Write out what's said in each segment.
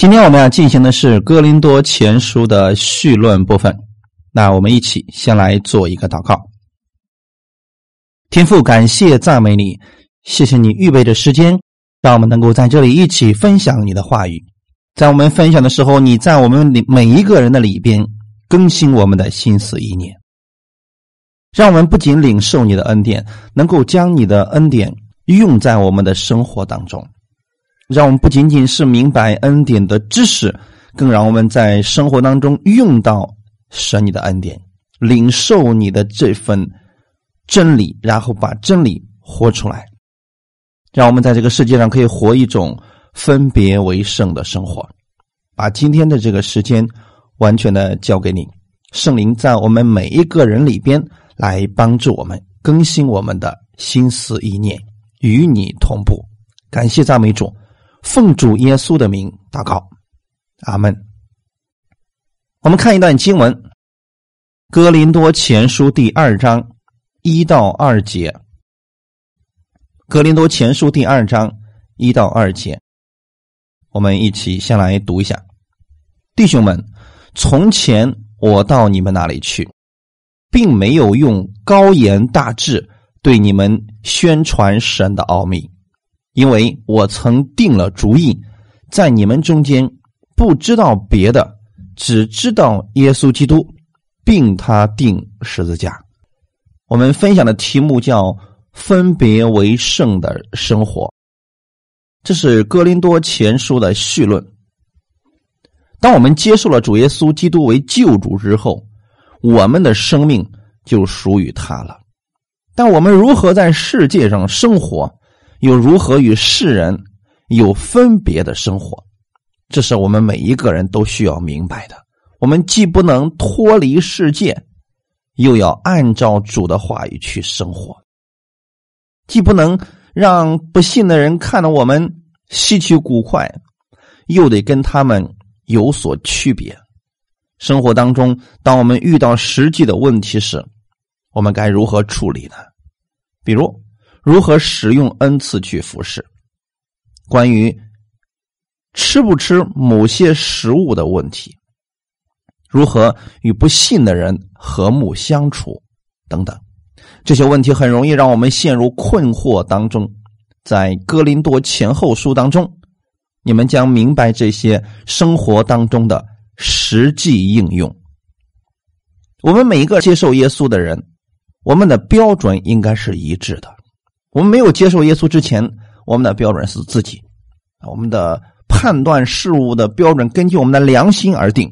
今天我们要进行的是《哥林多前书》的序论部分。那我们一起先来做一个祷告。天父，感谢赞美你，谢谢你预备的时间，让我们能够在这里一起分享你的话语。在我们分享的时候，你在我们里每一个人的里边更新我们的心思意念，让我们不仅领受你的恩典，能够将你的恩典用在我们的生活当中。让我们不仅仅是明白恩典的知识，更让我们在生活当中用到神你的恩典，领受你的这份真理，然后把真理活出来。让我们在这个世界上可以活一种分别为圣的生活。把今天的这个时间完全的交给你，圣灵在我们每一个人里边来帮助我们更新我们的心思意念，与你同步。感谢赞美主。奉主耶稣的名祷告，阿门。我们看一段经文，《哥林多前书》第二章一到二节，《哥林多前书》第二章一到二节，我们一起先来读一下。弟兄们，从前我到你们那里去，并没有用高言大志对你们宣传神的奥秘。因为我曾定了主意，在你们中间不知道别的，只知道耶稣基督，并他定十字架。我们分享的题目叫“分别为圣的生活”，这是哥林多前书的序论。当我们接受了主耶稣基督为救主之后，我们的生命就属于他了。但我们如何在世界上生活？又如何与世人有分别的生活？这是我们每一个人都需要明白的。我们既不能脱离世界，又要按照主的话语去生活；既不能让不信的人看到我们稀奇古怪，又得跟他们有所区别。生活当中，当我们遇到实际的问题时，我们该如何处理呢？比如。如何使用恩赐去服侍？关于吃不吃某些食物的问题，如何与不信的人和睦相处等等，这些问题很容易让我们陷入困惑当中。在哥林多前后书当中，你们将明白这些生活当中的实际应用。我们每一个接受耶稣的人，我们的标准应该是一致的。我们没有接受耶稣之前，我们的标准是自己，我们的判断事物的标准根据我们的良心而定。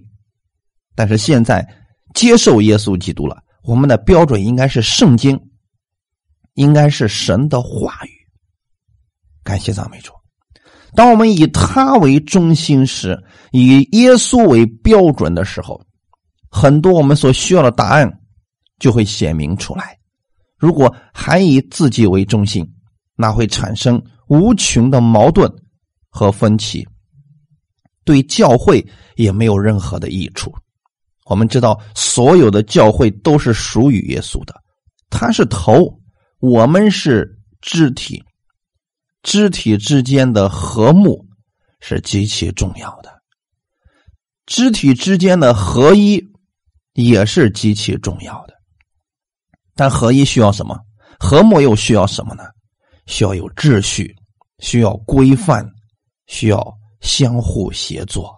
但是现在接受耶稣基督了，我们的标准应该是圣经，应该是神的话语。感谢赞美主。当我们以他为中心时，以耶稣为标准的时候，很多我们所需要的答案就会显明出来。如果还以自己为中心，那会产生无穷的矛盾和分歧，对教会也没有任何的益处。我们知道，所有的教会都是属于耶稣的，他是头，我们是肢体，肢体之间的和睦是极其重要的，肢体之间的合一也是极其重要的。但合一需要什么？和睦又需要什么呢？需要有秩序，需要规范，需要相互协作。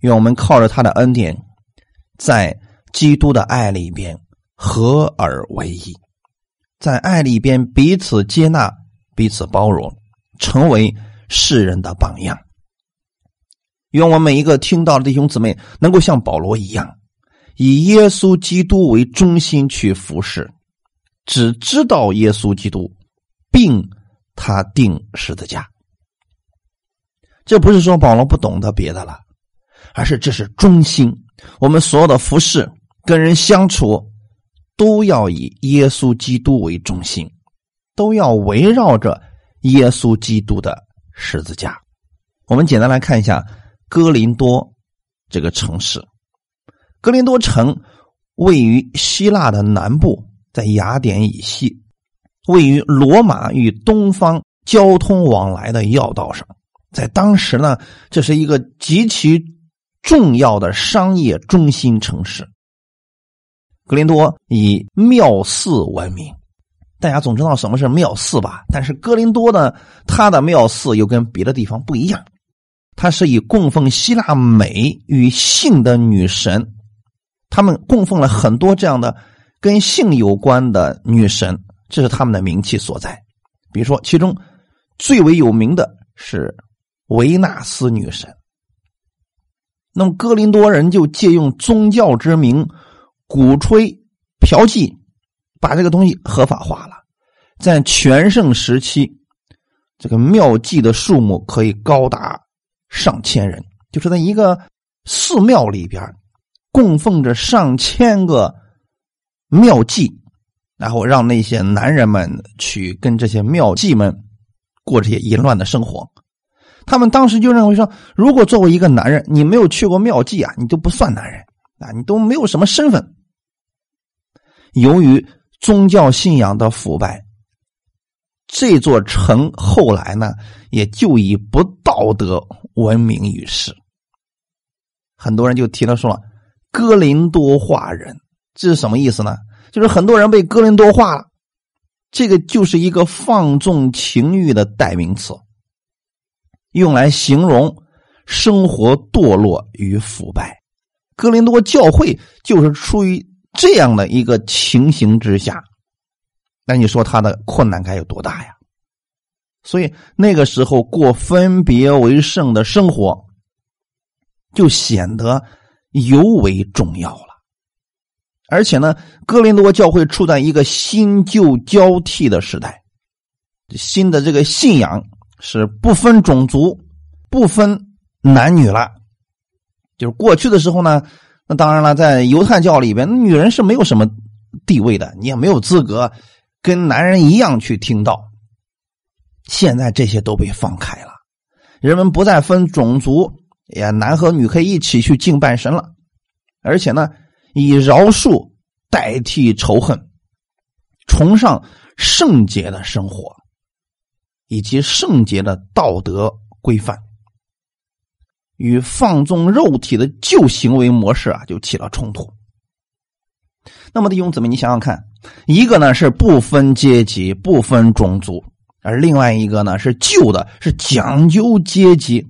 愿我们靠着他的恩典，在基督的爱里边合而为一，在爱里边彼此接纳、彼此包容，成为世人的榜样。愿我们每一个听到的弟兄姊妹能够像保罗一样。以耶稣基督为中心去服侍，只知道耶稣基督，并他定十字架。这不是说保罗不懂得别的了，而是这是中心。我们所有的服侍、跟人相处，都要以耶稣基督为中心，都要围绕着耶稣基督的十字架。我们简单来看一下哥林多这个城市。格林多城位于希腊的南部，在雅典以西，位于罗马与东方交通往来的要道上，在当时呢，这是一个极其重要的商业中心城市。格林多以庙寺闻名，大家总知道什么是庙寺吧？但是格林多呢，它的庙寺又跟别的地方不一样，它是以供奉希腊美与性的女神，他们供奉了很多这样的跟性有关的女神，这是他们的名气所在。比如说，其中最为有名的是维纳斯女神。那么，哥林多人就借用宗教之名。鼓吹嫖妓，把这个东西合法化了。在全盛时期，这个庙妓的数目可以高达上千人，就是在一个寺庙里边供奉着上千个庙妓，然后让那些男人们去跟这些庙妓们过这些淫乱的生活。他们当时就认为说，如果作为一个男人，你没有去过庙妓啊，你都不算男人啊，你都没有什么身份。由于宗教信仰的腐败，这座城后来呢，也就以不道德闻名于世。很多人就提了说，哥林多化人，这是什么意思呢？就是很多人被哥林多化了，这个就是一个放纵情欲的代名词，用来形容生活堕落与腐败。哥林多教会就是出于。这样的一个情形之下，那你说他的困难该有多大呀？所以那个时候过分别为圣的生活，就显得尤为重要了。而且呢，哥林多教会处在一个新旧交替的时代，新的这个信仰是不分种族、不分男女了。就是过去的时候呢。那当然了，在犹太教里边，女人是没有什么地位的，你也没有资格跟男人一样去听到。现在这些都被放开了，人们不再分种族，也男和女可以一起去敬拜神了。而且呢，以饶恕代替仇恨，崇尚圣洁的生活，以及圣洁的道德规范。与放纵肉体的旧行为模式啊，就起了冲突。那么弟兄姊妹，你想想看，一个呢是不分阶级、不分种族，而另外一个呢是旧的，是讲究阶级、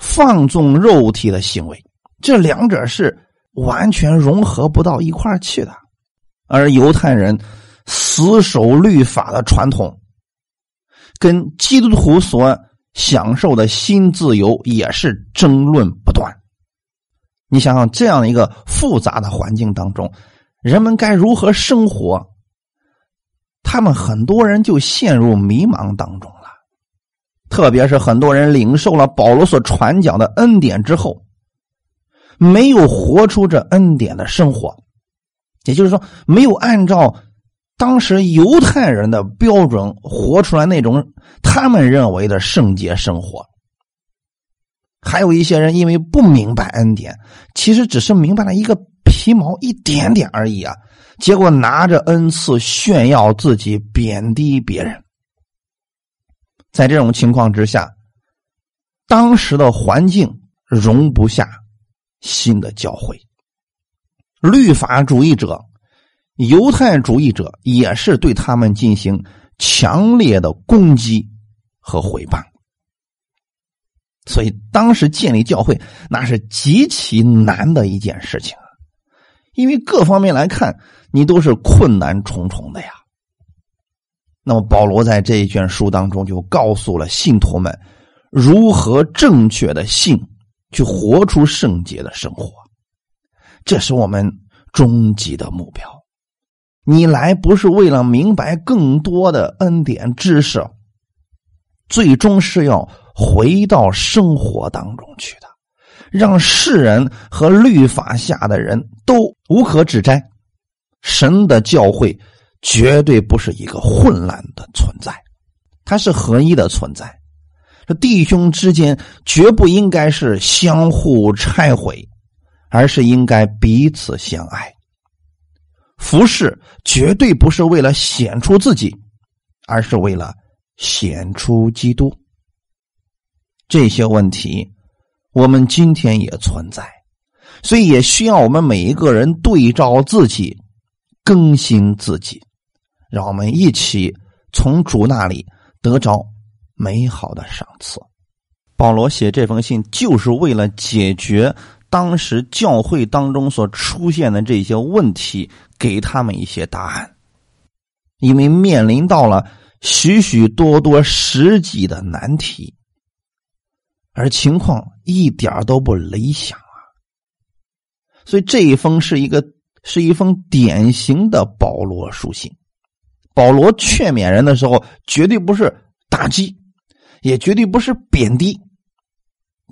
放纵肉体的行为，这两者是完全融合不到一块去的。而犹太人死守律法的传统，跟基督徒所。享受的新自由也是争论不断。你想想，这样一个复杂的环境当中，人们该如何生活？他们很多人就陷入迷茫当中。特别是很多人领受了保罗所传讲的恩典之后，没有活出这恩典的生活，也就是说，没有按照。当时犹太人的标准活出来那种他们认为的圣洁生活，还有一些人因为不明白恩典，其实只是明白了一个皮毛一点点而已啊，结果拿着恩赐炫耀自己，贬低别人。在这种情况之下，当时的环境容不下新的教会，律法主义者。犹太主义者也是对他们进行强烈的攻击和毁谤，所以当时建立教会那是极其难的一件事情啊！因为各方面来看，你都是困难重重的呀。那么保罗在这一卷书当中就告诉了信徒们如何正确的信，去活出圣洁的生活，这是我们终极的目标。你来不是为了明白更多的恩典知识，最终是要回到生活当中去的，让世人和律法下的人都无可指摘。神的教会绝对不是一个混乱的存在，它是合一的存在。这弟兄之间绝不应该是相互拆毁，而是应该彼此相爱。服饰绝对不是为了显出自己，而是为了显出基督。这些问题，我们今天也存在，所以也需要我们每一个人对照自己，更新自己，让我们一起从主那里得着美好的赏赐。保罗写这封信就是为了解决当时教会当中所出现的这些问题，给他们一些答案，因为面临到了。许许多多实际的难题，而情况一点都不理想啊！所以这一封是一个是一封典型的保罗书信。保罗劝勉人的时候，绝对不是打击，也绝对不是贬低，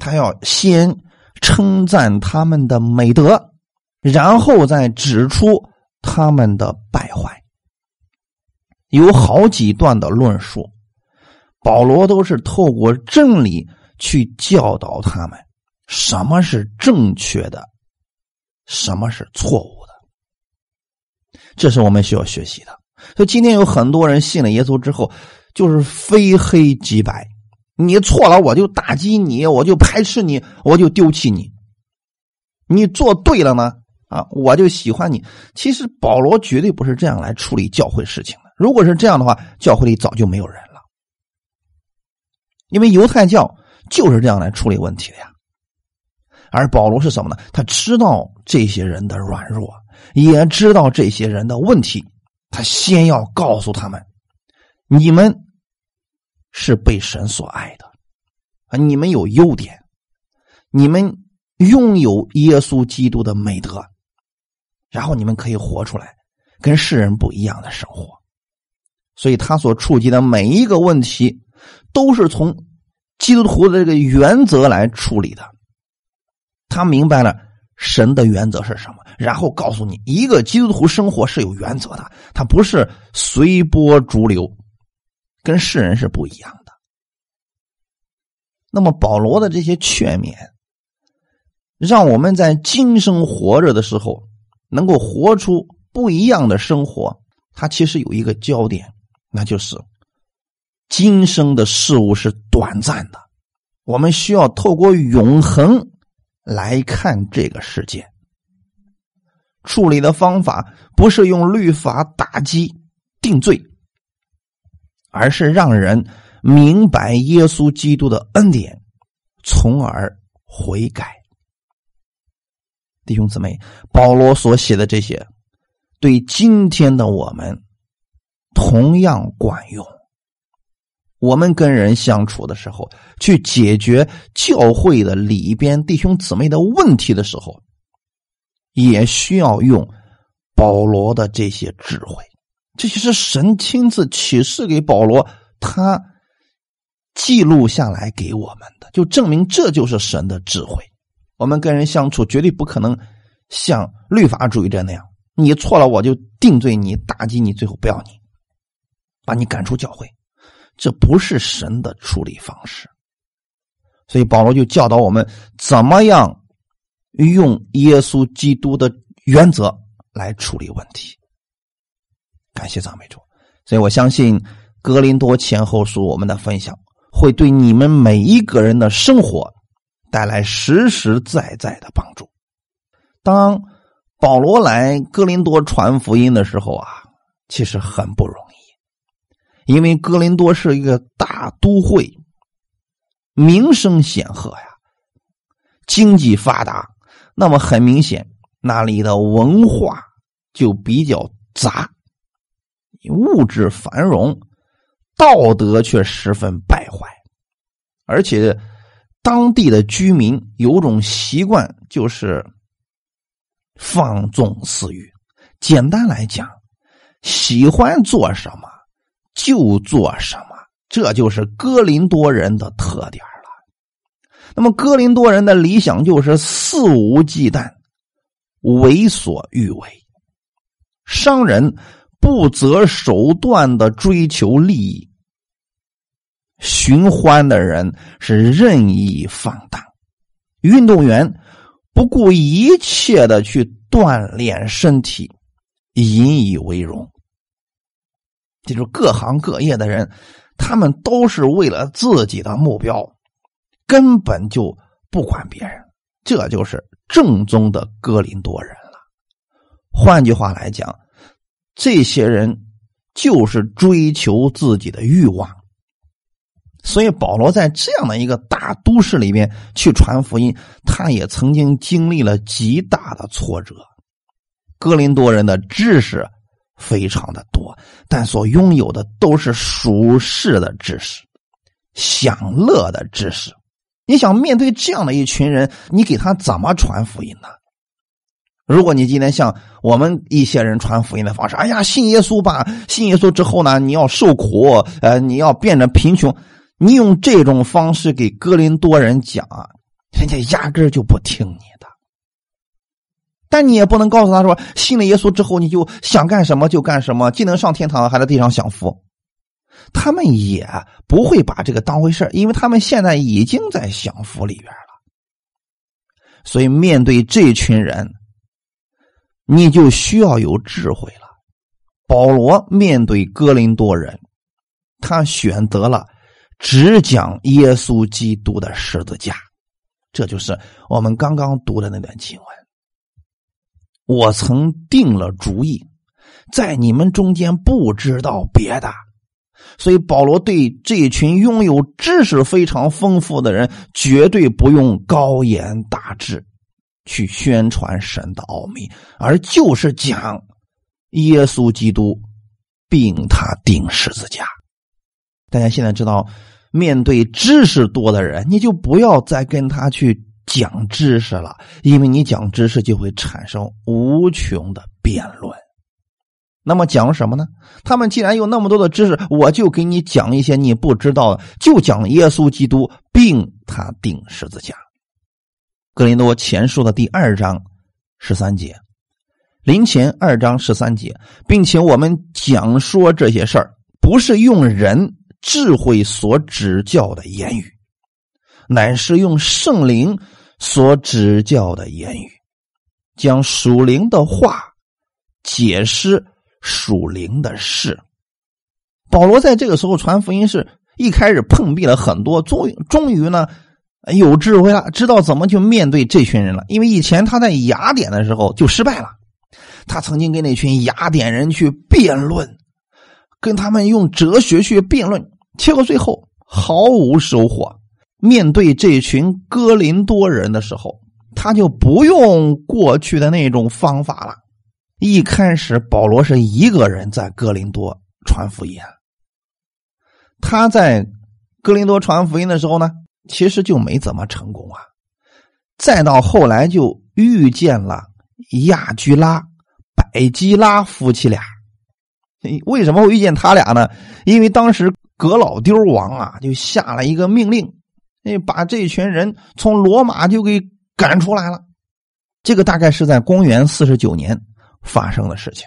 他要先称赞他们的美德，然后再指出他们的败坏。有好几段的论述，保罗都是透过真理去教导他们什么是正确的，什么是错误的。这是我们需要学习的。所以今天有很多人信了耶稣之后，就是非黑即白，你错了我就打击你，我就排斥你，我就丢弃你；你做对了呢，啊，我就喜欢你。其实保罗绝对不是这样来处理教会事情的。如果是这样的话，教会里早就没有人了，因为犹太教就是这样来处理问题的呀。而保罗是什么呢？他知道这些人的软弱，也知道这些人的问题，他先要告诉他们：你们是被神所爱的啊，你们有优点，你们拥有耶稣基督的美德，然后你们可以活出来跟世人不一样的生活。所以他所触及的每一个问题，都是从基督徒的这个原则来处理的。他明白了神的原则是什么，然后告诉你，一个基督徒生活是有原则的，他不是随波逐流，跟世人是不一样的。那么保罗的这些劝勉，让我们在今生活着的时候，能够活出不一样的生活。他其实有一个焦点。那就是今生的事物是短暂的，我们需要透过永恒来看这个世界。处理的方法不是用律法打击定罪，而是让人明白耶稣基督的恩典，从而悔改。弟兄姊妹，保罗所写的这些，对今天的我们。同样管用。我们跟人相处的时候，去解决教会的里边弟兄姊妹的问题的时候，也需要用保罗的这些智慧。这些是神亲自启示给保罗，他记录下来给我们的，就证明这就是神的智慧。我们跟人相处，绝对不可能像律法主义者那样，你错了我就定罪你、打击你，最后不要你。把你赶出教会，这不是神的处理方式。所以保罗就教导我们怎么样用耶稣基督的原则来处理问题。感谢赞美主。所以我相信格林多前后书我们的分享会对你们每一个人的生活带来实实在在的帮助。当保罗来哥林多传福音的时候啊，其实很不容易。因为哥林多是一个大都会，名声显赫呀，经济发达，那么很明显，那里的文化就比较杂，物质繁荣，道德却十分败坏，而且当地的居民有种习惯，就是放纵私欲。简单来讲，喜欢做什么。就做什么，这就是哥林多人的特点了。那么，哥林多人的理想就是肆无忌惮、为所欲为。商人不择手段的追求利益，寻欢的人是任意放荡，运动员不顾一切的去锻炼身体，引以为荣。记住，各行各业的人，他们都是为了自己的目标，根本就不管别人。这就是正宗的哥林多人了。换句话来讲，这些人就是追求自己的欲望。所以保罗在这样的一个大都市里面去传福音，他也曾经经历了极大的挫折。哥林多人的知识非常的多，但所拥有的都是属世的知识、享乐的知识。你想面对这样的一群人，你给他怎么传福音呢？如果你今天像我们一些人传福音的方式，哎呀，信耶稣吧，信耶稣之后呢，你要受苦，呃，你要变得贫穷。你用这种方式给哥林多人讲，人家压根就不听你的。但你也不能告诉他说，信了耶稣之后，你就想干什么就干什么，既能上天堂，还在地上享福。他们也不会把这个当回事因为他们现在已经在享福里边了。所以面对这群人，你就需要有智慧了。保罗面对哥林多人，他选择了。只讲耶稣基督的十字架，这就是我们刚刚读的那段经文。我曾定了主意，在你们中间不知道别的，所以保罗对这群拥有知识非常丰富的人，绝对不用高言大志去宣传神的奥秘，而就是讲耶稣基督，并他定十字架。大家现在知道。面对知识多的人，你就不要再跟他去讲知识了，因为你讲知识就会产生无穷的辩论。那么讲什么呢？他们既然有那么多的知识，我就给你讲一些你不知道的，就讲耶稣基督并他定十字架。格林多前书的第二章十三节，林前二章十三节，并且我们讲说这些事儿，不是用人。智慧所指教的言语，乃是用圣灵所指教的言语，将属灵的话解释属灵的事。保罗在这个时候传福音，是一开始碰壁了很多，终终于呢有智慧了，知道怎么去面对这群人了。因为以前他在雅典的时候就失败了，他曾经跟那群雅典人去辩论。跟他们用哲学去辩论，结果最后毫无收获。面对这群哥林多人的时候，他就不用过去的那种方法了。一开始，保罗是一个人在哥林多传福音。他在哥林多传福音的时候呢，其实就没怎么成功啊。再到后来，就遇见了亚居拉、百基拉夫妻俩。为什么会遇见他俩呢？因为当时葛老丢王啊，就下了一个命令，哎，把这群人从罗马就给赶出来了。这个大概是在公元四十九年发生的事情。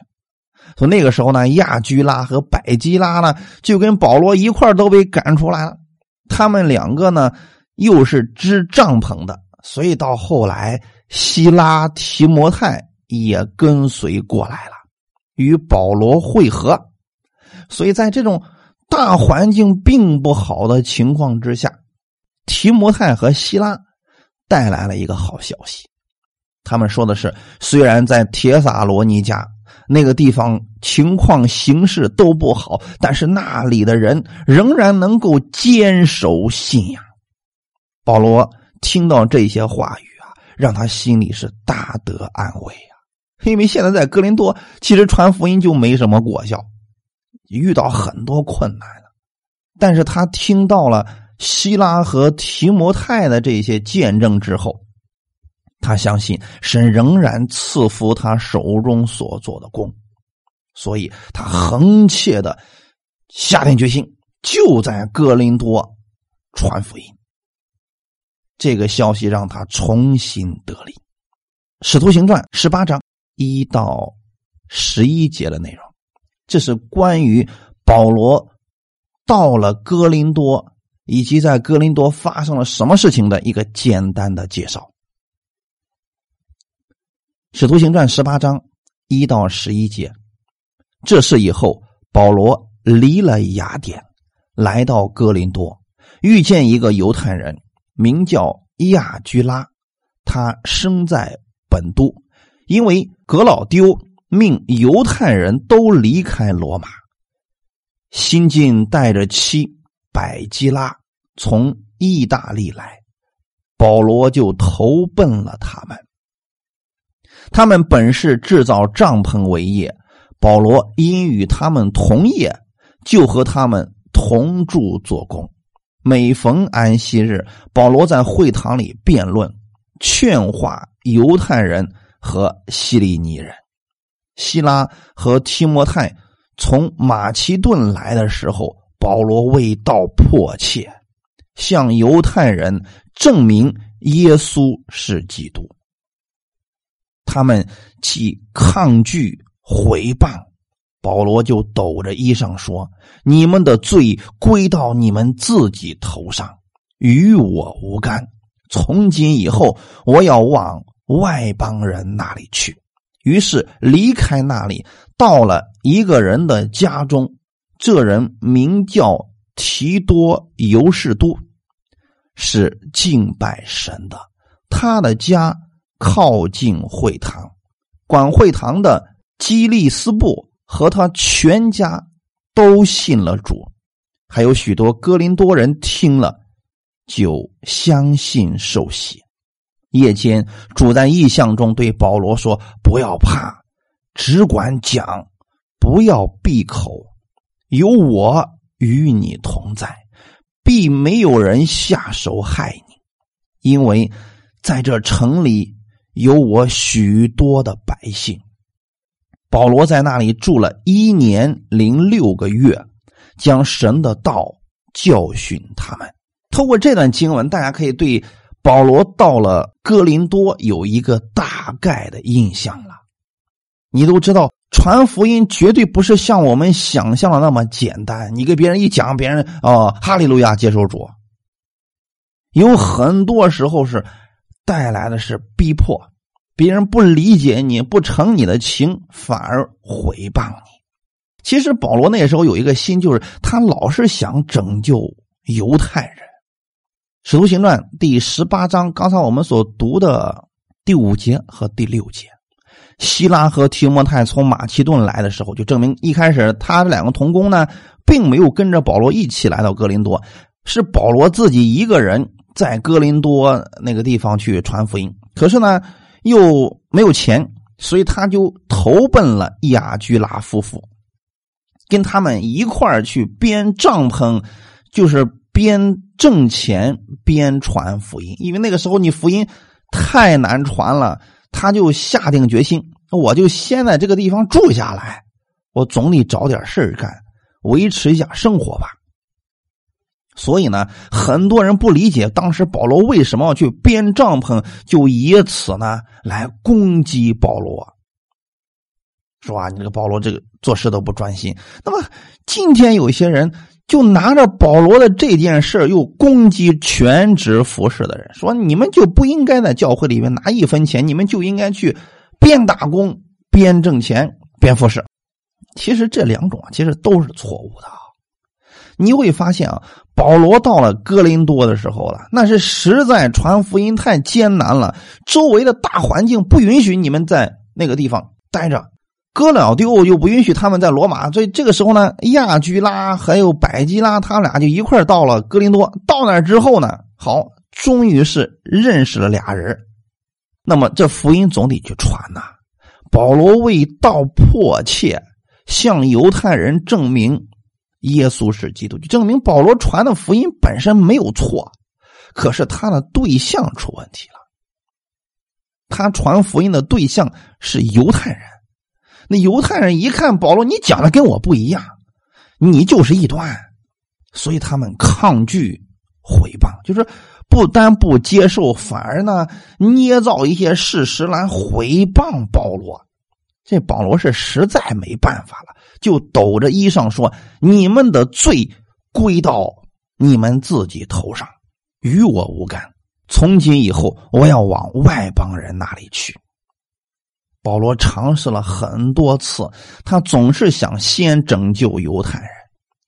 从那个时候呢，亚居拉和百基拉呢，就跟保罗一块都被赶出来了。他们两个呢，又是支帐篷的，所以到后来，希拉提摩太也跟随过来了。与保罗会合，所以在这种大环境并不好的情况之下，提摩太和希拉带来了一个好消息。他们说的是，虽然在铁萨罗尼加那个地方情况形势都不好，但是那里的人仍然能够坚守信仰。保罗听到这些话语啊，让他心里是大得安慰啊。因为现在在哥林多，其实传福音就没什么果效，遇到很多困难了。但是他听到了希拉和提摩太的这些见证之后，他相信神仍然赐福他手中所做的工，所以他横切的下定决心，就在哥林多传福音。这个消息让他重新得力，《使徒行传》十八章。一到十一节的内容，这是关于保罗到了哥林多以及在哥林多发生了什么事情的一个简单的介绍。使徒行传十八章一到十一节，这是以后保罗离了雅典，来到哥林多，遇见一个犹太人，名叫亚居拉，他生在本都，因为格老丢命犹太人都离开罗马。新晋带着妻百基拉从意大利来，保罗就投奔了他们。他们本是制造帐篷为业，保罗因与他们同业，就和他们同住做工。每逢安息日，保罗在会堂里辩论、劝化犹太人和希利尼人。希拉和提摩太。从马其顿来的时候，保罗为道迫切，向犹太人证明耶稣是基督。他们既抗拒毁谤，保罗就抖着衣裳说：“你们的罪归到你们自己头上，与我无干。从今以后，我要往外邦人那里去。”于是离开那里，到了一个人的家中。这人名叫提多尤士都，是敬拜神的。他的家靠近会堂，管会堂的基利斯布和他全家都信了主，还有许多哥林多人听了就相信受洗。夜间，主在异象中对保罗说：“不要怕，只管讲，不要闭口，有我与你同在，必没有人下手害你，因为在这城里有我许多的百姓。”保罗在那里住了一年零六个月，将神的道教训他们。通过这段经文，大家可以对。保罗到了哥林多，有一个大概的印象了。你都知道，传福音绝对不是像我们想象的那么简单。你给别人一讲，别人哦，哈利路亚，接受主。有很多时候是带来的是逼迫，别人不理解你，不成你的情，反而毁谤你。其实保罗那时候有一个心，就是他老是想拯救犹太人。《使徒行传》第十八章，刚才我们所读的第五节和第六节，希拉和提摩太从马其顿来的时候，就证明一开始他两个同工呢，并没有跟着保罗一起来到哥林多，是保罗自己一个人在哥林多那个地方去传福音。可是呢，又没有钱，所以他就投奔了亚居拉夫妇，跟他们一块去编帐篷，就是边。挣钱边传福音，因为那个时候你福音太难传了，他就下定决心，我就先在这个地方住下来，我总得找点事干，维持一下生活吧。所以呢，很多人不理解当时保罗为什么要去编帐篷，就以此呢来攻击保罗，说啊，你这个保罗这个做事都不专心。那么今天有一些人。就拿着保罗的这件事又攻击全职服侍的人，说你们就不应该在教会里面拿一分钱，你们就应该去边打工边挣钱边服侍。其实这两种啊，其实都是错误的。你会发现啊，保罗到了哥林多的时候了，那是实在传福音太艰难了，周围的大环境不允许你们在那个地方待着。哥老丢又不允许他们在罗马，所以这个时候呢，亚居拉还有百基拉，他俩就一块到了哥林多。到那之后呢，好，终于是认识了俩人。那么这福音总得去传呐。保罗为道迫切，向犹太人证明耶稣是基督，就证明保罗传的福音本身没有错，可是他的对象出问题了。他传福音的对象是犹太人。那犹太人一看保罗，你讲的跟我不一样，你就是异端，所以他们抗拒毁谤，就是不但不接受，反而呢捏造一些事实来毁谤保罗。这保罗是实在没办法了，就抖着衣裳说：“你们的罪归到你们自己头上，与我无干。从今以后，我要往外邦人那里去。”保罗尝试了很多次，他总是想先拯救犹太人，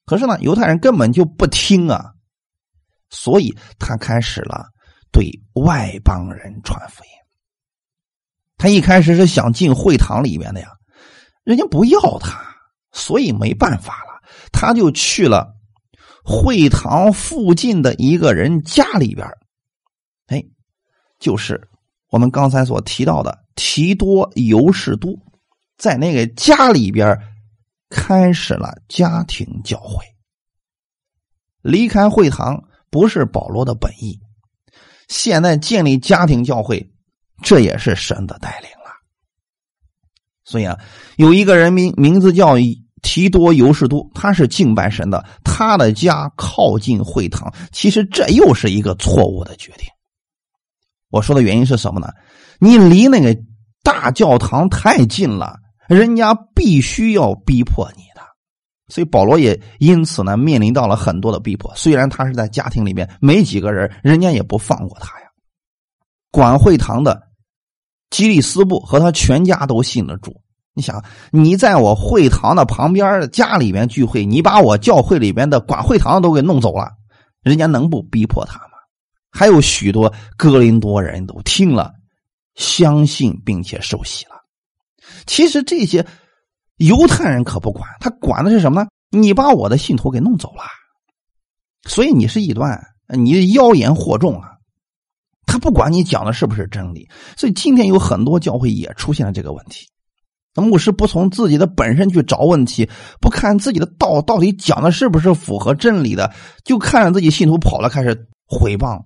可是呢，犹太人根本就不听啊，所以他开始了对外邦人传福音。他一开始是想进会堂里面的呀，人家不要他，所以没办法了，他就去了会堂附近的一个人家里边哎，就是我们刚才所提到的提多尤士多，在那个家里边开始了家庭教会。离开会堂不是保罗的本意，现在建立家庭教会。这也是神的带领了，所以啊，有一个人名名字叫提多尤士都，他是敬拜神的，他的家靠近会堂，其实这又是一个错误的决定。我说的原因是什么呢？你离那个大教堂太近了，人家必须要逼迫你的，所以保罗也因此呢面临到了很多的逼迫。虽然他是在家庭里面没几个人，人家也不放过他呀。管会堂的基利斯布和他全家都信了主。你想，你在我会堂的旁边家里边聚会，你把我教会里边的管会堂都给弄走了，人家能不逼迫他吗？还有许多哥林多人都听了，相信并且受洗了。其实这些犹太人可不管，他管的是什么呢？你把我的信徒给弄走了，所以你是异端，你妖言惑众啊。他不管你讲的是不是真理，所以今天有很多教会也出现了这个问题。那牧师不从自己的本身去找问题，不看自己的道到底讲的是不是符合真理的，就看着自己信徒跑了，开始毁谤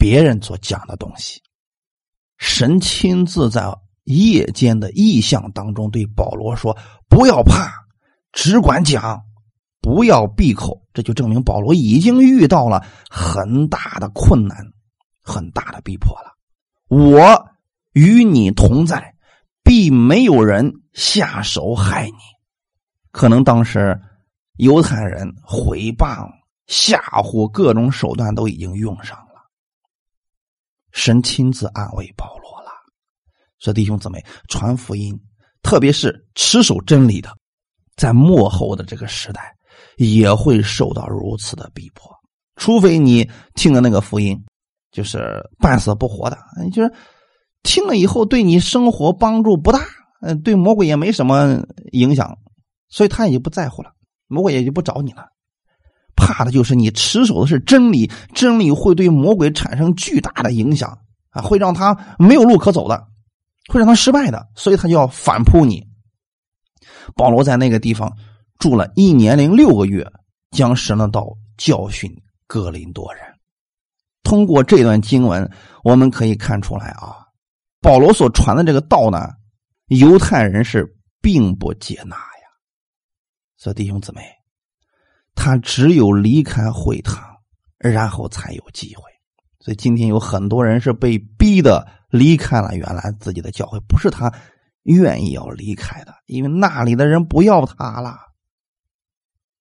别人所讲的东西。神亲自在夜间的异象当中对保罗说：“不要怕，只管讲，不要闭口。”这就证明保罗已经遇到了很大的困难。很大的逼迫了，我与你同在，必没有人下手害你。可能当时犹太人毁谤、吓唬各种手段都已经用上了，神亲自安慰保罗了，说：“弟兄姊妹，传福音，特别是持守真理的，在幕后的这个时代，也会受到如此的逼迫，除非你听了那个福音。”就是半死不活的，就是听了以后对你生活帮助不大，嗯，对魔鬼也没什么影响，所以他也就不在乎了，魔鬼也就不找你了。怕的就是你持守的是真理，真理会对魔鬼产生巨大的影响啊，会让他没有路可走的，会让他失败的，所以他就要反扑你。保罗在那个地方住了一年零六个月，将神的道教训哥林多人。通过这段经文，我们可以看出来啊，保罗所传的这个道呢，犹太人是并不接纳呀。所以弟兄姊妹，他只有离开会堂，然后才有机会。所以今天有很多人是被逼的离开了原来自己的教会，不是他愿意要离开的，因为那里的人不要他了。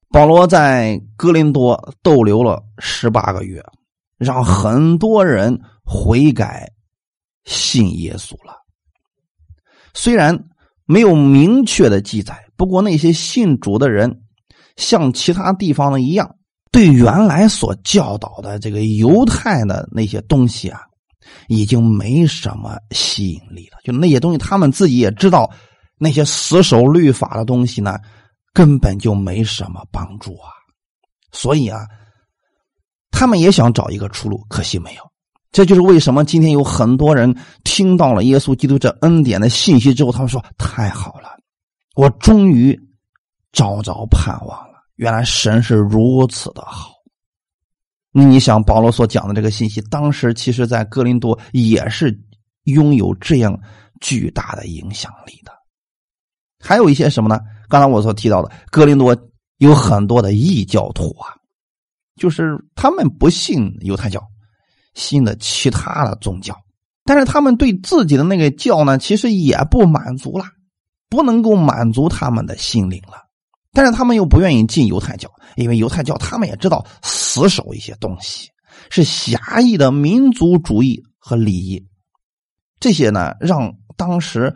保罗在哥林多逗留了十八个月。让很多人悔改、信耶稣了。虽然没有明确的记载，不过那些信主的人，像其他地方的一样，对原来所教导的这个犹太的那些东西啊，已经没什么吸引力了。就那些东西，他们自己也知道，那些死守律法的东西呢，根本就没什么帮助啊。所以啊。他们也想找一个出路，可惜没有。这就是为什么今天有很多人听到了耶稣基督这恩典的信息之后，他们说：“太好了，我终于找着盼望。原来神是如此的好。”你想，保罗所讲的这个信息，当时其实在哥林多也是拥有这样巨大的影响力的。还有一些什么呢？刚才我所提到的，哥林多有很多的异教徒啊。就是他们不信犹太教，信的其他的宗教，但是他们对自己的那个教呢，其实也不满足了，不能够满足他们的心灵了。但是他们又不愿意进犹太教，因为犹太教他们也知道死守一些东西，是狭义的民族主义和礼仪，这些呢，让当时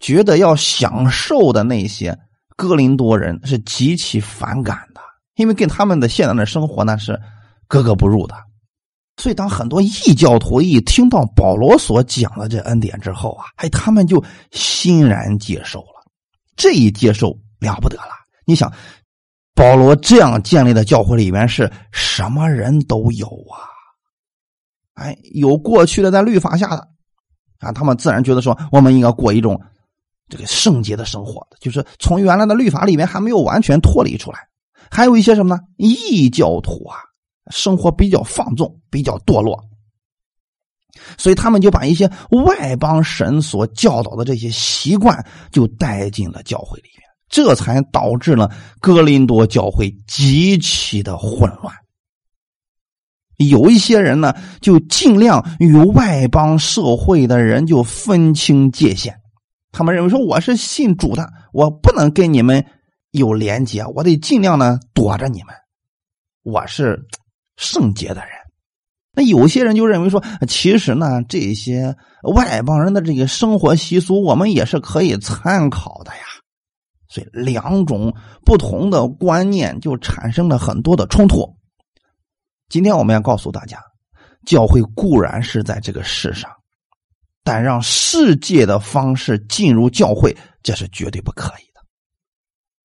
觉得要享受的那些哥林多人是极其反感的。因为跟他们的现在的生活呢是格格不入的，所以，当很多异教徒一听到保罗所讲的这恩典之后啊，哎，他们就欣然接受了。这一接受了不得了！你想，保罗这样建立的教会里面是什么人都有啊？哎，有过去的在律法下的啊，他们自然觉得说，我们应该过一种这个圣洁的生活，就是从原来的律法里面还没有完全脱离出来。还有一些什么呢？异教徒啊。生活比较放纵，比较堕落，所以他们就把一些外邦神所教导的这些习惯就带进了教会里面，这才导致了哥林多教会极其的混乱。有一些人呢，就尽量与外邦社会的人就分清界限，他们认为说我是信主的，我不能跟你们有连接，我得尽量呢躲着你们，我是。圣洁的人，那有些人就认为说，其实呢，这些外邦人的这个生活习俗，我们也是可以参考的呀。所以，两种不同的观念就产生了很多的冲突。今天我们要告诉大家，教会固然是在这个世上，但让世界的方式进入教会，这是绝对不可以的，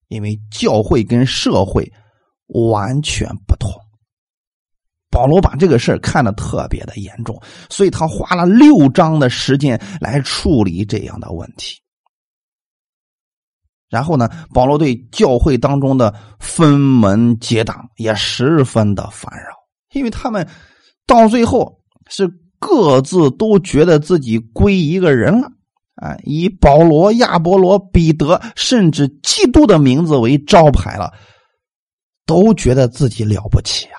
因为教会跟社会完全不同。保罗把这个事儿看得特别的严重，所以他花了六章的时间来处理这样的问题。然后呢，保罗对教会当中的分门结党也十分的烦扰，因为他们到最后是各自都觉得自己归一个人了啊，以保罗、亚伯罗、彼得，甚至基督的名字为招牌了，都觉得自己了不起啊。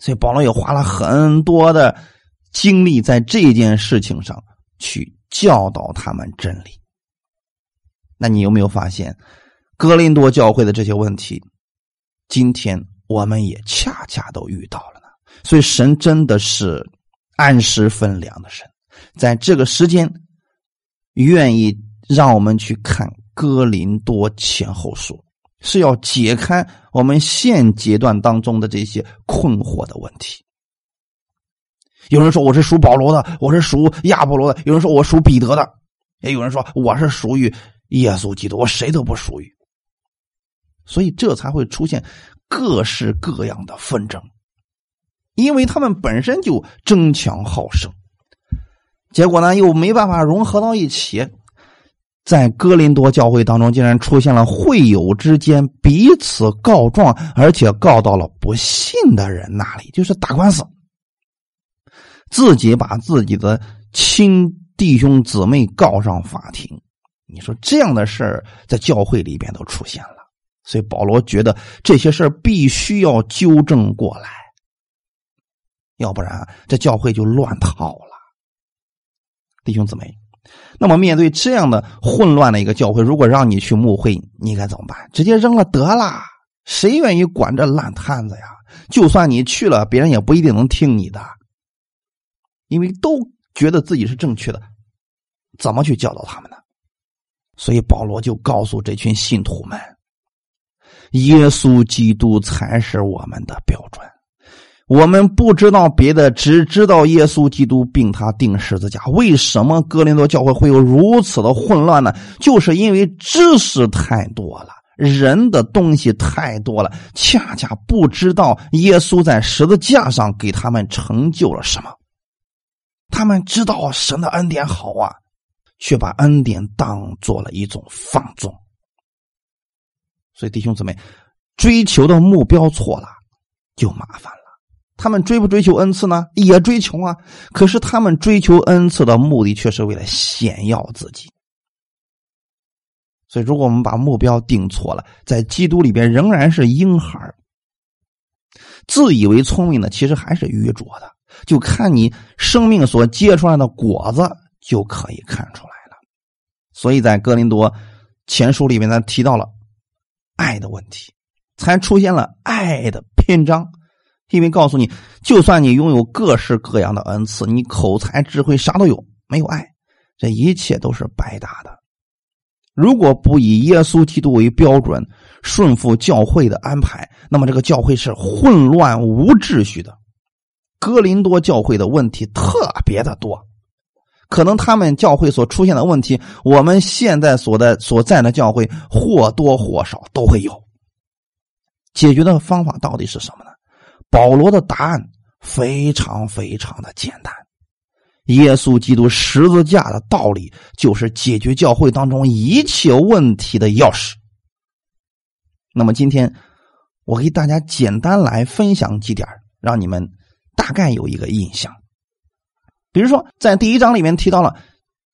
所以保罗也花了很多的精力在这件事情上去教导他们真理。那你有没有发现，格林多教会的这些问题，今天我们也恰恰都遇到了呢？所以神真的是按时分粮的神，在这个时间愿意让我们去看哥林多前后书。是要解开我们现阶段当中的这些困惑的问题。有人说我是属保罗的，我是属亚波罗的；有人说我属彼得的，也有人说我是属于耶稣基督，我谁都不属于。所以这才会出现各式各样的纷争，因为他们本身就争强好胜，结果呢又没办法融合到一起。在哥林多教会当中，竟然出现了会友之间彼此告状，而且告到了不信的人那里，就是打官司，自己把自己的亲弟兄姊妹告上法庭。你说这样的事儿在教会里边都出现了，所以保罗觉得这些事儿必须要纠正过来，要不然这教会就乱套了。弟兄姊妹。那么，面对这样的混乱的一个教会，如果让你去牧会，你该怎么办？直接扔了得了？谁愿意管这烂摊子呀？就算你去了，别人也不一定能听你的，因为都觉得自己是正确的，怎么去教导他们呢？所以保罗就告诉这群信徒们：“耶稣基督才是我们的标准。”我们不知道别的，只知道耶稣基督并他钉十字架。为什么哥林多教会会有如此的混乱呢？就是因为知识太多了，人的东西太多了，恰恰不知道耶稣在十字架上给他们成就了什么。他们知道神的恩典好啊，却把恩典当做了一种放纵。所以弟兄姊妹，追求的目标错了，就麻烦了。他们追不追求恩赐呢？也追求啊！可是他们追求恩赐的目的，却是为了显耀自己。所以，如果我们把目标定错了，在基督里边仍然是婴孩自以为聪明的，其实还是愚拙的。就看你生命所结出来的果子，就可以看出来。所以在哥林多前书里面，他提到了爱的问题，才出现了爱的篇章。因为告诉你，就算你拥有各式各样的恩赐，你口才、智慧啥都有，没有爱，这一切都是白搭的。如果不以耶稣基督为标准，顺服教会的安排，那么这个教会是混乱无秩序的。哥林多教会的问题特别的多，可能他们教会所出现的问题，我们现在所在所在的教会或多或少都会有。解决的方法到底是什么呢？保罗的答案非常非常的简单：耶稣基督十字架的道理就是解决教会当中一切问题的钥匙。那么今天我给大家简单来分享几点，让你们。大概有一个印象，比如说，在第一章里面提到了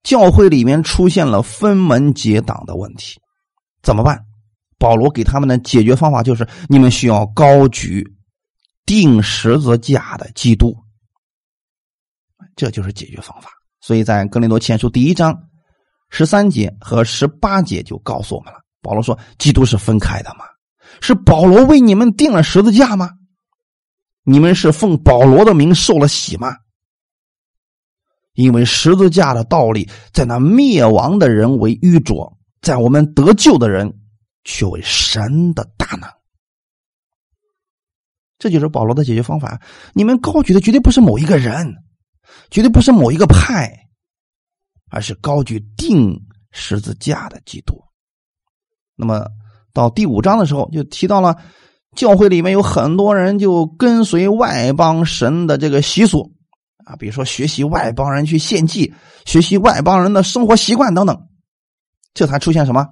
教会里面出现了分门结党的问题，怎么办？保罗给他们的解决方法就是：你们需要高举钉十字架的基督，这就是解决方法。所以在格林多前书第一章十三节和十八节就告诉我们了。保罗说：“基督是分开的吗？是保罗为你们定了十字架吗？”你们是奉保罗的名受了洗吗？因为十字架的道理，在那灭亡的人为愚拙，在我们得救的人却为神的大能。这就是保罗的解决方法。你们高举的绝对不是某一个人，绝对不是某一个派，而是高举定十字架的基督。那么到第五章的时候，就提到了。教会里面有很多人就跟随外邦神的这个习俗比如说学习外邦人去献祭，学习外邦人的生活习惯等等，这才出现什么？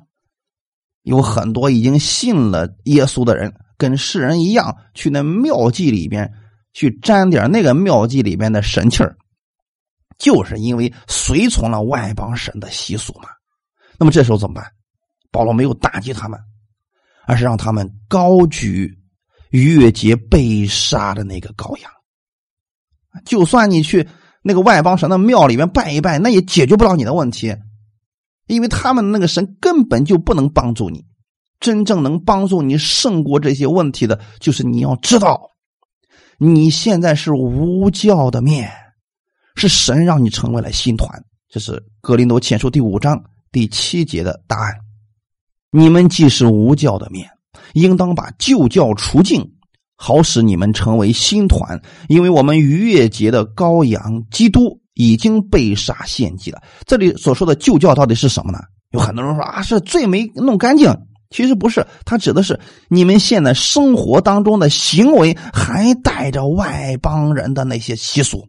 有很多已经信了耶稣的人，跟世人一样去那庙祭里边去沾点那个庙祭里边的神气儿，就是因为随从了外邦神的习俗嘛。那么这时候怎么办？保罗没有打击他们。而是让他们高举逾越节被杀的那个羔羊。就算你去那个外邦神的庙里面拜一拜，那也解决不了你的问题，因为他们那个神根本就不能帮助你。真正能帮助你胜过这些问题的，就是你要知道，你现在是无教的面，是神让你成为了新团。这是格林多前书第五章第七节的答案。你们既是无教的面，应当把旧教除尽，好使你们成为新团。因为我们逾越节的羔羊基督已经被杀献祭了。这里所说的旧教到底是什么呢？有很多人说啊，是罪没弄干净。其实不是，它指的是你们现在生活当中的行为还带着外邦人的那些习俗，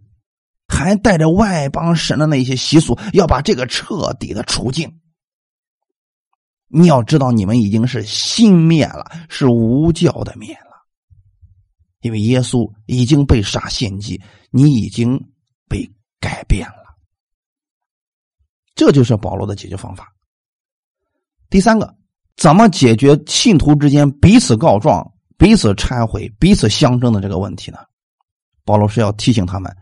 还带着外邦神的那些习俗，要把这个彻底的除尽。你要知道，你们已经是新面了，是无教的面了，因为耶稣已经被杀献祭，你已经被改变了。这就是保罗的解决方法。第三个，怎么解决信徒之间彼此告状、彼此忏悔、彼此相争的这个问题呢？保罗是要提醒他们：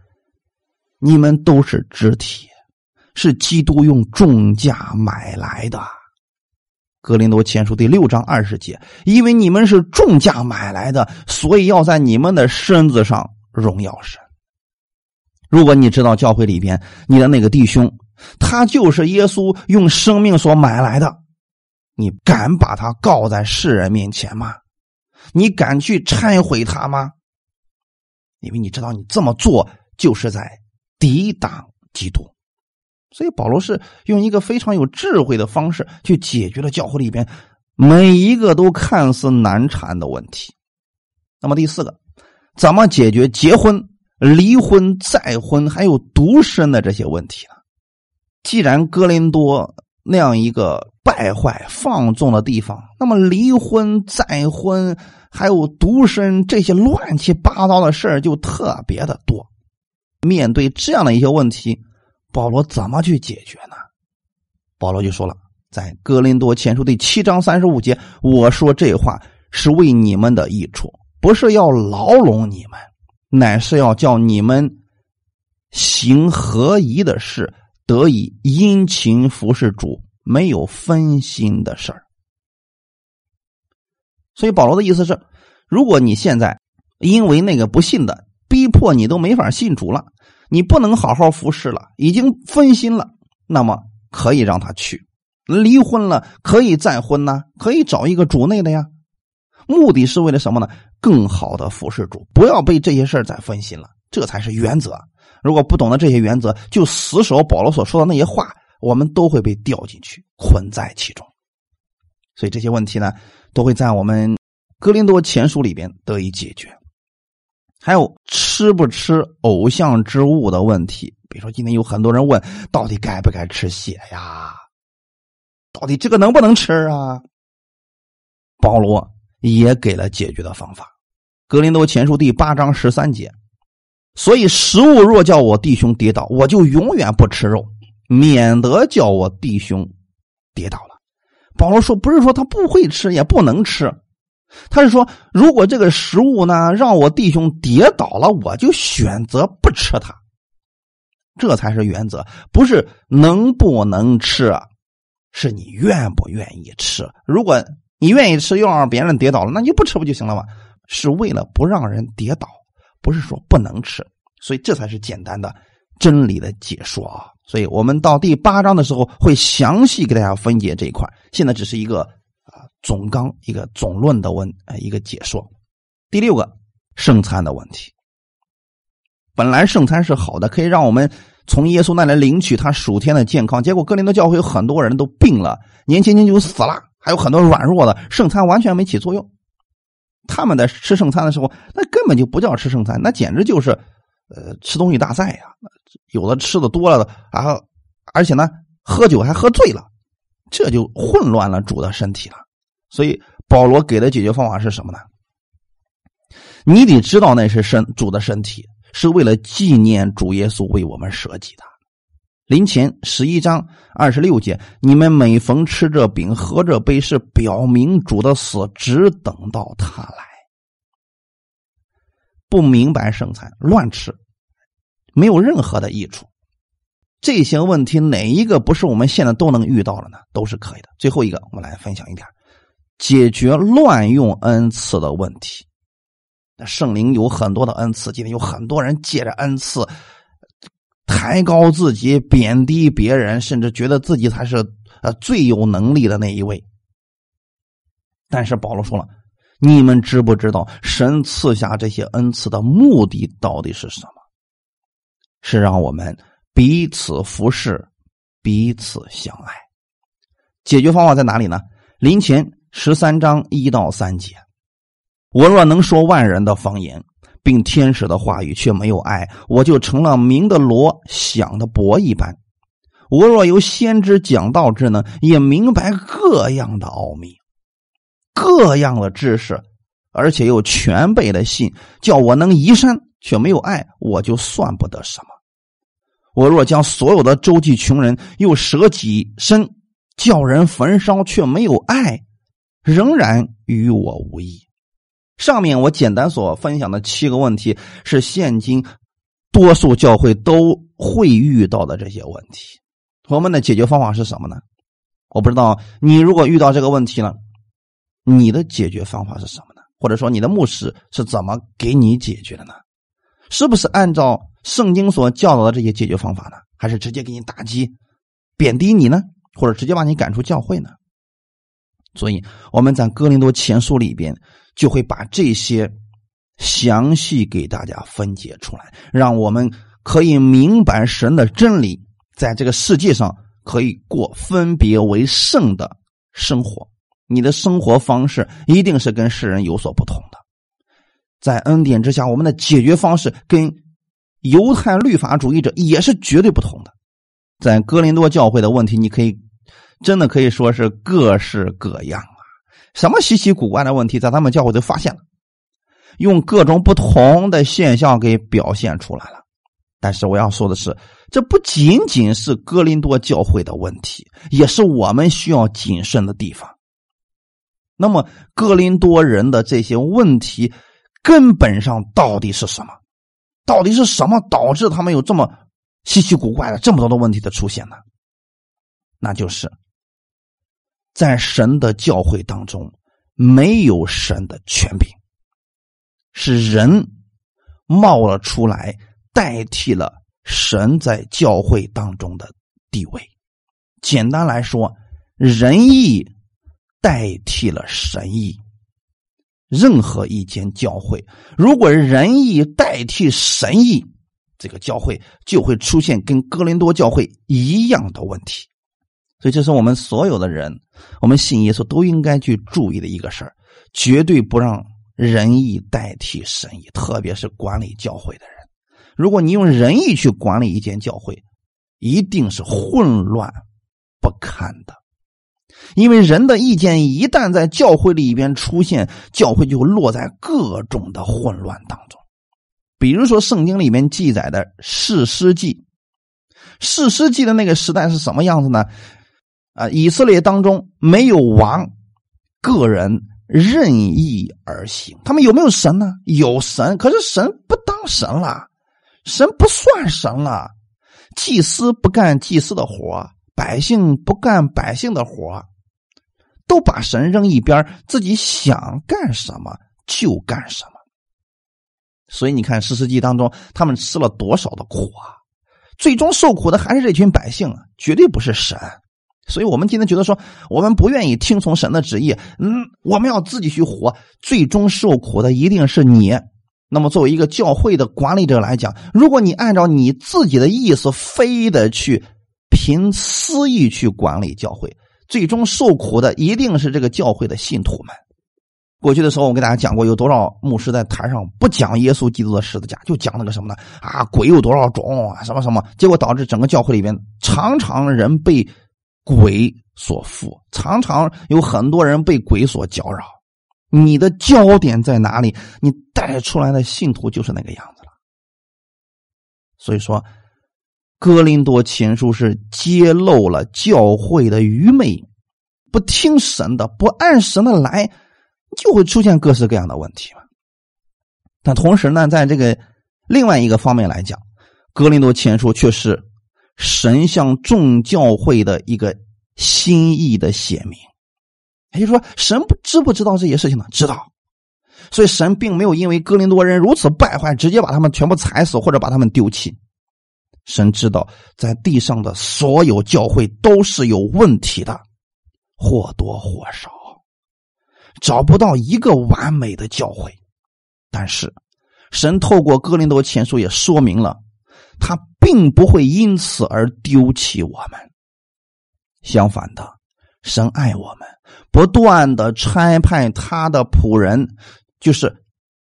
你们都是肢体，是基督用重价买来的。格林多前书第六章二十节，因为你们是重价买来的，所以要在你们的身子上荣耀神。如果你知道教会里边你的那个弟兄，他就是耶稣用生命所买来的，你敢把他告在世人面前吗？你敢去忏悔他吗？因为你知道你这么做就是在抵挡基督。所以保罗是用一个非常有智慧的方式去解决了教会里边每一个都看似难缠的问题。那么第四个，怎么解决结婚、离婚、再婚还有独身的这些问题呢？既然哥林多那样一个败坏放纵的地方，那么离婚、再婚还有独身这些乱七八糟的事就特别的多。面对这样的一些问题。保罗怎么去解决呢？保罗就说了，在哥林多前书第七章三十五节，我说这话是为你们的益处，不是要牢笼你们，乃是要叫你们行合宜的事，得以殷勤服侍主，没有分心的事儿。所以保罗的意思是，如果你现在因为那个不信的逼迫你都没法信主了。你不能好好服侍了，已经分心了，那么可以让他去离婚了，可以再婚呢，可以找一个主内的呀。目的是为了什么呢？更好的服侍主，不要被这些事儿再分心了。这才是原则。如果不懂得这些原则，就死守保罗所说的那些话，我们都会被掉进去，困在其中。所以这些问题呢，都会在我们哥林多前书里边得以解决。还有吃不吃偶像之物的问题，比如说今天有很多人问，到底该不该吃血呀？到底这个能不能吃啊？保罗也给了解决的方法，《格林多前书》第八章十三节。所以食物若叫我弟兄跌倒，我就永远不吃肉，免得叫我弟兄跌倒了。保罗说，不是说他不会吃，也不能吃，他是说，如果这个食物呢让我弟兄跌倒了，我就选择不吃它。这才是原则，不是能不能吃，是你愿不愿意吃。如果你愿意吃，又让别人跌倒了，那你不吃不就行了吗？是为了不让人跌倒，不是说不能吃。所以这才是简单的真理的解说啊！所以我们到第八章的时候会详细给大家分解这一块。现在只是一个总纲，一个总论的问啊一个解说。第六个圣餐的问题，本来圣餐是好的，可以让我们从耶稣那里领取他属天的健康。结果哥林多教会有很多人都病了，年轻轻就死了。还有很多软弱的圣餐完全没起作用，他们在吃圣餐的时候，那根本就不叫吃圣餐，那简直就是呃吃东西大赛呀！有的吃的多了，然后而且呢喝酒还喝醉了，这就混乱了主的身体了。所以保罗给的解决方法是什么呢？你得知道那是身主的身体，是为了纪念主耶稣为我们舍己的。临前十一章二十六节，你们每逢吃这饼、喝这杯，是表明主的死，只等到他来。不明白圣餐，乱吃，没有任何的益处。这些问题哪一个不是我们现在都能遇到了呢？都是可以的。最后一个，我们来分享一点解决乱用恩赐的问题。那圣灵有很多的恩赐，今天有很多人借着恩赐。抬高自己，贬低别人，甚至觉得自己才是呃最有能力的那一位。但是保罗说了：“你们知不知道神赐下这些恩赐的目的到底是什么？是让我们彼此服侍，彼此相爱。解决方法在哪里呢？临前十三章一到三节：我若能说万人的方言。”并天使的话语却没有爱，我就成了明的罗，响的钹一般。我若有先知讲道之能，也明白各样的奥秘，各样的知识，而且又全备的信，叫我能移山，却没有爱，我就算不得什么。我若将所有的周济穷人，又舍己身叫人焚烧，却没有爱，仍然与我无异。上面我简单所分享的七个问题，是现今多数教会都会遇到的这些问题。我们的解决方法是什么呢？我不知道你如果遇到这个问题了，你的解决方法是什么呢？或者说你的牧师是怎么给你解决的呢？是不是按照圣经所教导的这些解决方法呢？还是直接给你打击、贬低你呢？或者直接把你赶出教会呢？所以我们在哥林多前书里边。就会把这些详细给大家分解出来，让我们可以明白神的真理，在这个世界上可以过分别为圣的生活。你的生活方式一定是跟世人有所不同的。在恩典之下，我们的解决方式跟犹太律法主义者也是绝对不同的。在哥林多教会的问题，你可以真的可以说是各式各样啊。什么稀奇古怪的问题，在他们教会都发现了，用各种不同的现象给表现出来了。但是我要说的是，这不仅仅是哥林多教会的问题，也是我们需要谨慎的地方。那么，哥林多人的这些问题根本上到底是什么？到底是什么导致他们有这么稀奇古怪的这么多的问题的出现呢？那就是。在神的教会当中，没有神的权柄，是人冒了出来，代替了神在教会当中的地位。简单来说，仁义代替了神义，任何一间教会，如果仁义代替神义，这个教会就会出现跟哥林多教会一样的问题。所以，这是我们所有的人，我们信耶稣都应该去注意的一个事儿，绝对不让仁义代替神义，特别是管理教会的人。如果你用仁义去管理一间教会，一定是混乱不堪的。因为人的意见一旦在教会里边出现，教会就落在各种的混乱当中。比如说，圣经里面记载的士师记，士师记的那个时代是什么样子呢？啊，以色列当中没有王，个人任意而行。他们有没有神呢？有神，可是神不当神了，神不算神了。祭司不干祭司的活，百姓不干百姓的活。都把神扔一边，自己想干什么就干什么。所以你看《十世纪》当中，他们吃了多少的苦啊！最终受苦的还是这群百姓，绝对不是神。所以我们今天觉得说，我们不愿意听从神的旨意，嗯，我们要自己去活，最终受苦的一定是你。那么作为一个教会的管理者来讲，如果你按照你自己的意思，非得去凭私意去管理教会。最终受苦的一定是这个教会的信徒们。过去的时候，我给大家讲过，有多少牧师在台上不讲耶稣基督的十字架，就讲那个什么呢？啊，鬼有多少种啊？什么什么？结果导致整个教会里面常常人被鬼所附，常常有很多人被鬼所搅扰。你的焦点在哪里？你带出来的信徒就是那个样子了。所以说。哥林多前书是揭露了教会的愚昧，不听神的，不按神的来，就会出现各式各样的问题嘛。但同时呢，在这个另外一个方面来讲，哥林多前书却是神向众教会的一个心意的写明。也就是说，神不知不知道这些事情呢？知道。所以神并没有因为哥林多人如此败坏，直接把他们全部踩死，或者把他们丢弃。神知道，在地上的所有教会都是有问题的，或多或少，找不到一个完美的教会。但是，神透过哥林多前书也说明了，他并不会因此而丢弃我们。相反的，神爱我们，不断的差派他的仆人，就是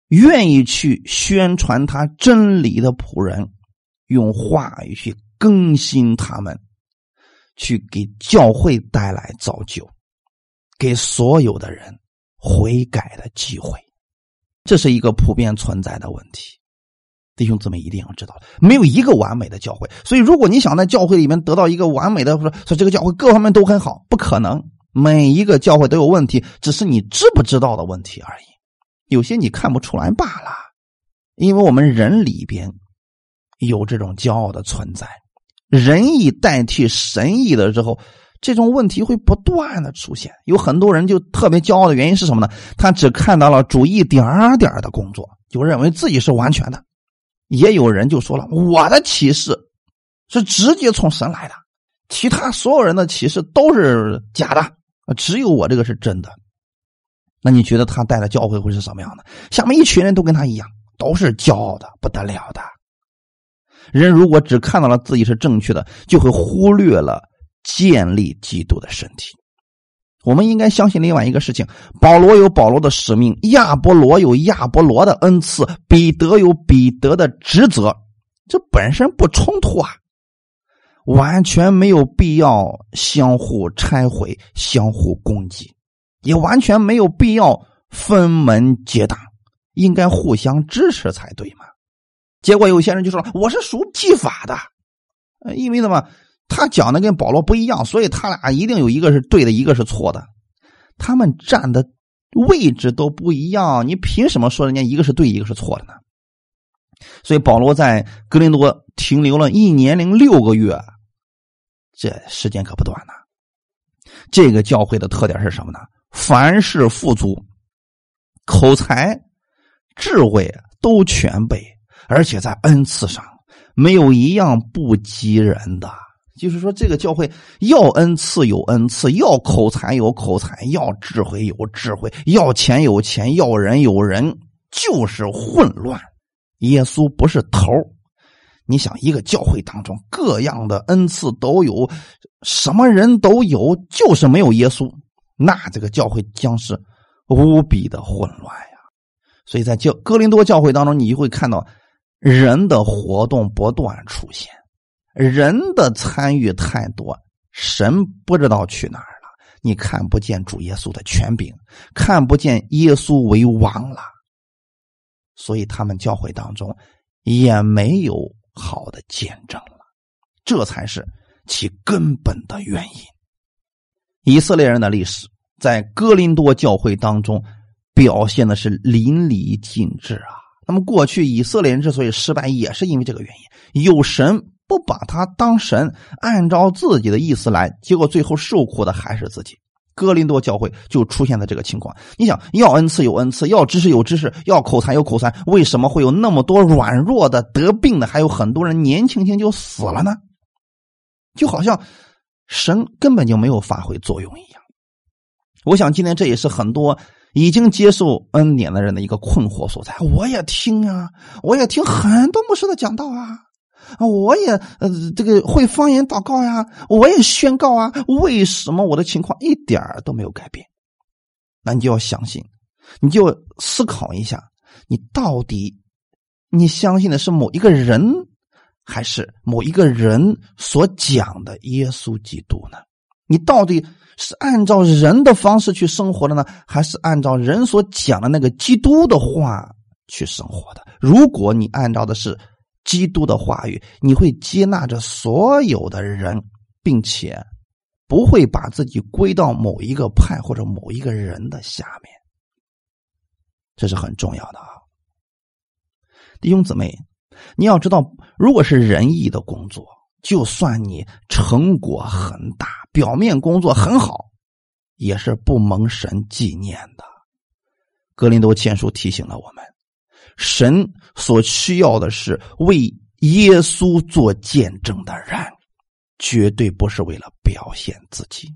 愿意去宣传他真理的仆人。用话语去更新他们，去给教会带来造就，给所有的人悔改的机会，这是一个普遍存在的问题。弟兄姊妹一定要知道，没有一个完美的教会。所以，如果你想在教会里面得到一个完美的，说说这个教会各方面都很好，不可能。每一个教会都有问题，只是你知不知道的问题而已。有些你看不出来罢了，因为我们人里边。有这种骄傲的存在，仁义代替神义的时候，这种问题会不断的出现。有很多人就特别骄傲的原因是什么呢？他只看到了主一点点的工作，就认为自己是完全的。也有人就说了，我的启示是直接从神来的，其他所有人的启示都是假的，只有我这个是真的。那你觉得他带的教会会是什么样的？下面一群人都跟他一样，都是骄傲的不得了的。人如果只看到了自己是正确的，就会忽略了建立基督的身体。我们应该相信另外一个事情：保罗有保罗的使命，亚波罗有亚波罗的恩赐，彼得有彼得的职责。这本身不冲突啊，完全没有必要相互拆毁、相互攻击，也完全没有必要分门结党，应该互相支持才对嘛。结果有些人就说：“我是属技法的，因为什么？他讲的跟保罗不一样，所以他俩一定有一个是对的，一个是错的。他们站的位置都不一样，你凭什么说人家一个是对，一个是错的呢？”所以保罗在格林多停留了一年零六个月，这时间可不短呐。这个教会的特点是什么呢？凡事富足，口才、智慧都全备。而且在恩赐上没有一样不及人的，就是说，这个教会要恩赐有恩赐，要口才有口才，要智慧有智慧，要钱有钱，要人有人，就是混乱。耶稣不是头你想，一个教会当中各样的恩赐都有，什么人都有，就是没有耶稣，那这个教会将是无比的混乱呀。所以在教哥林多教会当中，你就会看到人的活动不断出现。人的参与太多，神不知道去哪儿了。你看不见主耶稣的权柄，看不见耶稣为王了，所以他们教会当中也没有好的见证了。这才是其根本的原因。以色列人的历史在哥林多教会当中表现的是淋漓尽致啊。那么过去以色列人之所以失败，也是因为这个原因，有神。不把他当神，按照自己的意思来，结果最后受苦的还是自己。哥林多教会就出现了这个情况。你想要恩赐有恩赐，要知识有知识，要口才有口才，为什么会有那么多软弱的、得病的，还有很多人年轻轻就死了呢？就好像神根本就没有发挥作用一样。我想今天这也是很多已经接受恩典的人的一个困惑所在。我也听啊，我也听很多牧师的讲道。啊，我也呃，这个会方言祷告呀，我也宣告啊。为什么我的情况一点都没有改变？那你就要相信，你就思考一下，你到底你相信的是某一个人，还是某一个人所讲的耶稣基督呢？你到底是按照人的方式去生活的呢，还是按照人所讲的那个基督的话去生活的？如果你按照的是。基督的话语，你会接纳着所有的人，并且不会把自己归到某一个派或者某一个人的下面，这是很重要的啊，弟兄姊妹，你要知道，如果是仁义的工作，就算你成果很大，表面工作很好，也是不蒙神纪念的。格林多前书提醒了我们。神所需要的是为耶稣做见证的人，绝对不是为了表现自己。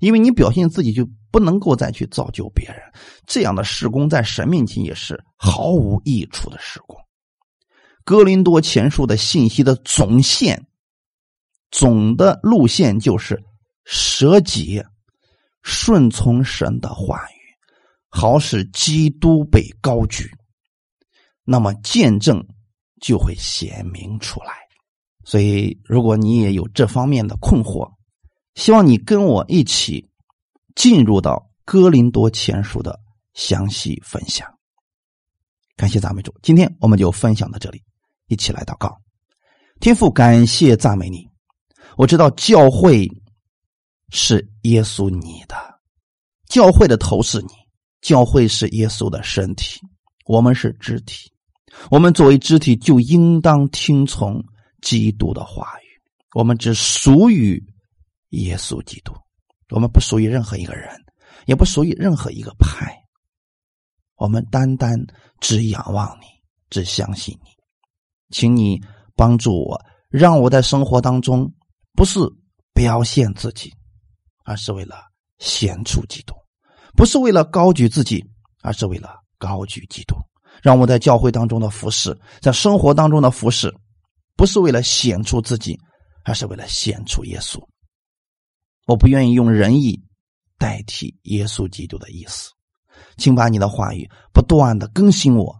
因为你表现自己，就不能够再去造就别人。这样的施工在神面前也是毫无益处的施工。哥林多前书的信息的总线、总的路线就是舍己、顺从神的话语。好使基督被高举，那么见证就会显明出来。所以，如果你也有这方面的困惑，希望你跟我一起进入到哥林多前书的详细分享。感谢赞美主，今天我们就分享到这里，一起来祷告。天父，感谢赞美你。我知道教会是耶稣你的，教会的头是你。教会是耶稣的身体，我们是肢体。我们作为肢体，就应当听从基督的话语。我们只属于耶稣基督，我们不属于任何一个人，也不属于任何一个派。我们单单只仰望你，只相信你。请你帮助我，让我在生活当中不是表现自己，而是为了显出基督。不是为了高举自己，而是为了高举基督。让我在教会当中的服侍，在生活当中的服侍，不是为了显出自己，而是为了显出耶稣。我不愿意用仁义代替耶稣基督的意思，请把你的话语不断的更新我，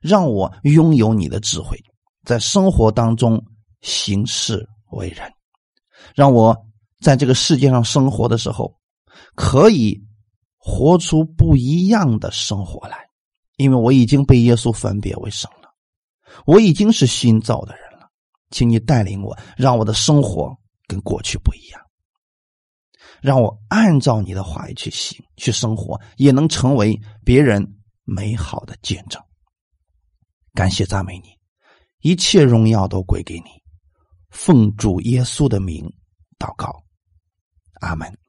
让我拥有你的智慧，在生活当中行事为人，让我在这个世界上生活的时候可以。活出不一样的生活来，因为我已经被耶稣分别为圣了，我已经是新造的人了。请你带领我，让我的生活跟过去不一样，让我按照你的话语去行、去生活，也能成为别人美好的见证。感谢赞美你，一切荣耀都归给你。奉主耶稣的名祷告，阿门。